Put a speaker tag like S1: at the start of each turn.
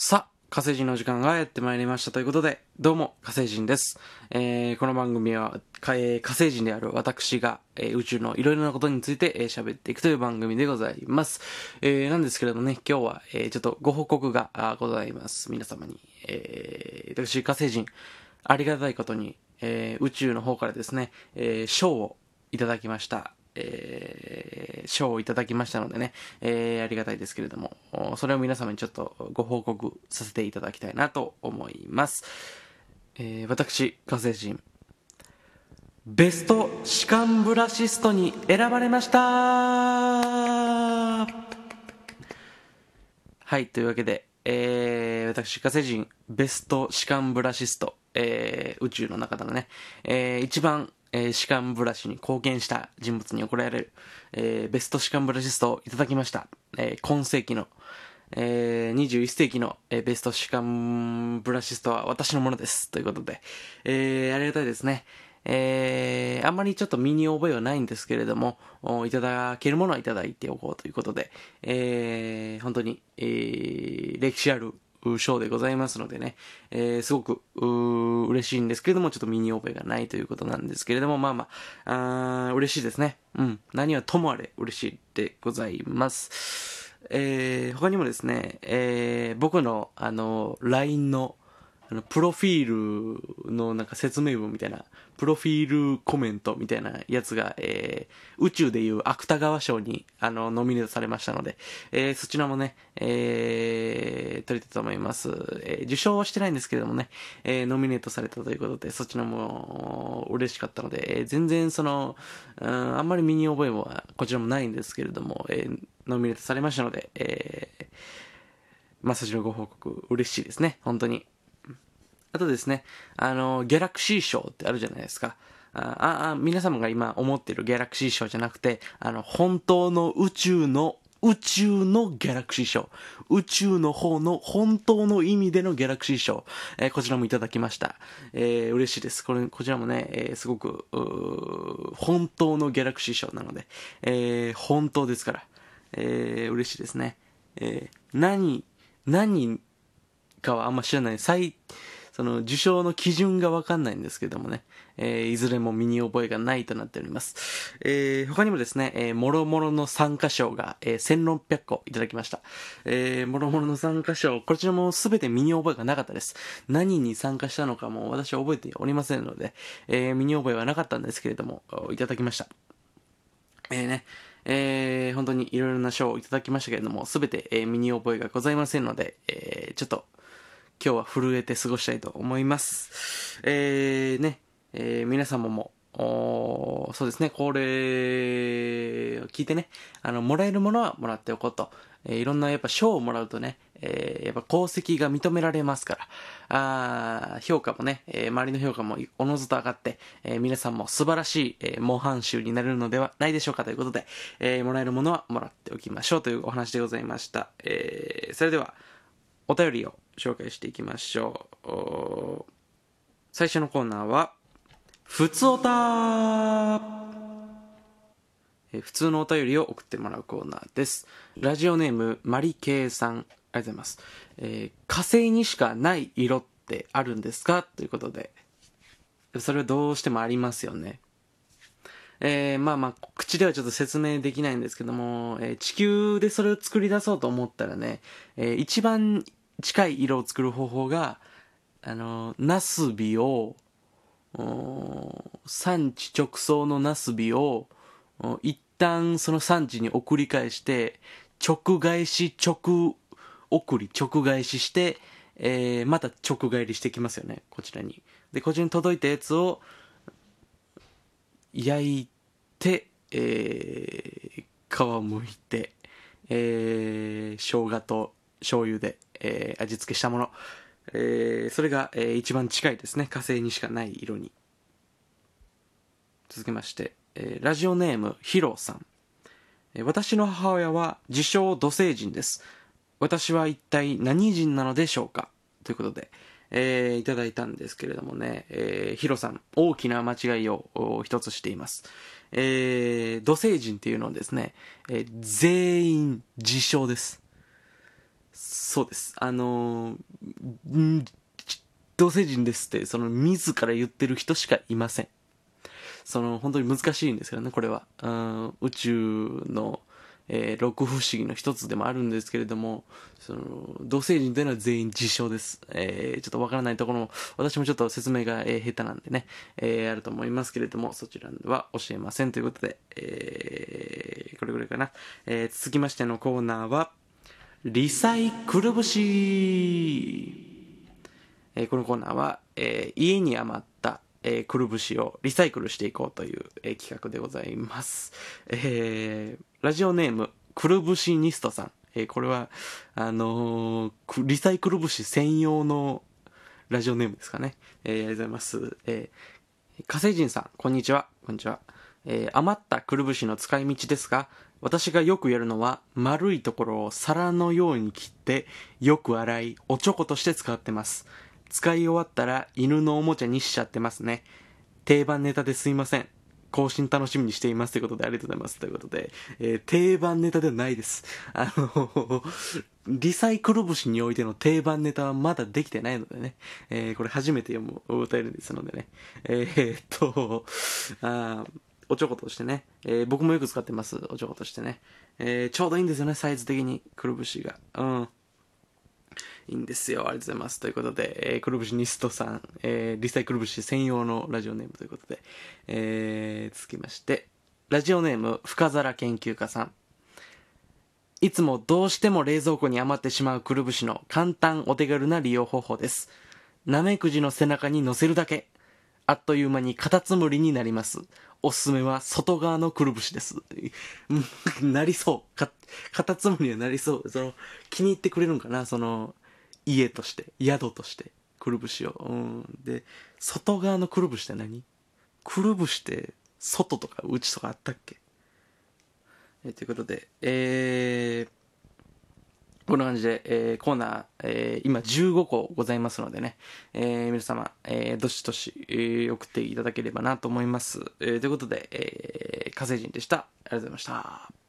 S1: さあ、火星人の時間がやってまいりましたということで、どうも、火星人です。えー、この番組は、えー、火星人である私が、えー、宇宙のいろいろなことについて喋、えー、っていくという番組でございます。えー、なんですけれどもね、今日は、えー、ちょっとご報告がございます。皆様に。えー、私、火星人、ありがたいことに、えー、宇宙の方からですね、えー、賞をいただきました。えー、賞をいただきましたのでね、えー、ありがたいですけれども、それを皆様にちょっとご報告させていただきたいなと思います。えー、私、火星人、ベスト歯間ブラシストに選ばれましたはい、というわけで、えー、私、火星人、ベスト歯間ブラシスト、えー、宇宙の中でのね、えー、一番えー、歯間ブラシに貢献した人物に贈られる、えー、ベスト歯間ブラシストをいただきました。えー、今世紀の、えー、21世紀の、えー、ベスト歯間ブラシストは私のものです。ということで、えー、ありがたいですね。えー、あんまりちょっと身に覚えはないんですけれども、いただけるものはいただいておこうということで、えー、本当に、えー、歴史あるショーでございますのでね、えー、すごく、嬉しいんですけれども、ちょっと身に覚えがないということなんですけれども、まあまあ、あ嬉しいですね。うん。何はともあれ嬉しいでございます。えー、他にもですね、えー、僕の、あの、LINE の、あの、プロフィールのなんか説明文みたいな、プロフィールコメントみたいなやつが、えー、宇宙でいう芥川賞に、あの、ノミネートされましたので、えー、そちらもね、えー、取れたと思います。えー、受賞はしてないんですけれどもね、えー、ノミネートされたということで、そちらも嬉しかったので、えー、全然その、うん、あんまり身に覚えもこちらもないんですけれども、えー、ノミネートされましたので、えー、まあ、そちらご報告嬉しいですね、本当に。あとですね、あの、ギャラクシー賞ってあるじゃないですか。ああ、皆様が今思ってるギャラクシー賞じゃなくて、あの、本当の宇宙の、宇宙のギャラクシー賞。宇宙の方の本当の意味でのギャラクシー賞。えー、こちらもいただきました。えー、嬉しいです。これ、こちらもね、えー、すごく、本当のギャラクシー賞なので、えー、本当ですから、えー、嬉しいですね。えー、何、何かはあんま知らない。最、その受賞の基準がわかんないんですけどもね、えー、いずれも身に覚えがないとなっております。えー、他にもですね、えー、もろもろの参加賞が、えー、1600個いただきました。えー、もろもろの参加賞、こちらもすべて身に覚えがなかったです。何に参加したのかも私は覚えておりませんので、えー、身に覚えはなかったんですけれども、いただきました。えーね、えー、本当にいろいろな賞をいただきましたけれども、すべて、えー、身に覚えがございませんので、えー、ちょっと、今日は震えて過ごしたいと思います。えー、ね、えー、皆様も、おそうですね、これを聞いてね、あの、もらえるものはもらっておこうと。えー、いろんなやっぱ賞をもらうとね、えー、やっぱ功績が認められますから、あ評価もね、えー、周りの評価もおのずと上がって、えー、皆さんも素晴らしい、えー、模範集になれるのではないでしょうかということで、えー、もらえるものはもらっておきましょうというお話でございました。えー、それでは、お便りを紹介していきましょう。最初のコーナーは、ふつおた普通のお便りを送ってもらうコーナーです。ラジオネーム、マリケイさん、ありがとうございます。えー、火星にしかない色ってあるんですか？ということで、それはどうしてもありますよね。えー、まあまあ、口ではちょっと説明できないんですけども、えー、地球でそれを作り出そうと思ったらね、えー、一番近い色を作る方法が、あの、ナスビを、産地直送のナスビを、一旦その産地に送り返して、直返し、直送り、直返しして、えー、また直返りしてきますよね、こちらに。で、こちらに届いたやつを、焼いて、えー、皮むいて、えー、生姜と醤油で、えー、味付けしたもの、えー、それが、えー、一番近いですね。火星にしかない色に。続きまして、えー、ラジオネームヒロさん、えー、私の母親は自称土星人です。私は一体何人なのでしょうか？ということで、えー、いただいたんですけれどもね、えー、ヒロさん、大きな間違いを一つしています。えー、土星人っていうのはですね、えー、全員自称です。そうです。あのーん同星人ですって、その、自ら言ってる人しかいません。その、本当に難しいんですけどね、これは。うん宇宙の、えー六不思議の一つでもあるんですけれども、その、同星人というのは全員自称です。えーちょっとわからないところも、私もちょっと説明が、えー下手なんでね、えーあると思いますけれども、そちらは教えませんということで、えーこれぐらいかな。えー続きましてのコーナーは、リサイクル節えーこのコーナーは、えー家に余った、えーくるぶしをリサイクルしていこうという、えー企画でございます。えーラジオネーム、くるぶしニストさん。えーこれは、あのーリサイクル節専用のラジオネームですかね。えーありがとうございます。えー火星人さん、こんにちは。こんにちは。えー余ったくるぶしの使い道ですが、私がよくやるのは、丸いところを皿のように切って、よく洗い、おちょことして使ってます。使い終わったら、犬のおもちゃにしちゃってますね。定番ネタですいません。更新楽しみにしていますということでありがとうございます。ということで、えー定番ネタではないです。あの、リサイクル節においての定番ネタはまだできてないのでね、えーこれ初めて読むお便りですのでね、えーっと、あーおちょことしてね、えー僕もよく使ってます、おちょことしてね、えーちょうどいいんですよね、サイズ的に、くるぶしが。うん。いいんですよ。ありがとうございます。ということで、えー、くるぶしニストさん、えーリサイクル節専用のラジオネームということで、えー続きまして、ラジオネーム、深皿研究家さん。いつもどうしても冷蔵庫に余ってしまうくるぶしの簡単お手軽な利用方法です。ナメクジの背中に乗せるだけ。あっという間にカタツムリになります。おすすめは外側のくるぶしです。なりそう。か、カタツムリにはなりそう。その、気に入ってくれるんかな？その、家として、宿として、くるぶしを。うん。で、外側のくるぶしって何？くるぶしって、外とか内とかあったっけ？えということで、えー、こんな感じで、えーコーナー、えー今15個ございますのでね、えー皆様、えーどしどし、えー送っていただければなと思います。えーということで、えー火星人でした。ありがとうございました。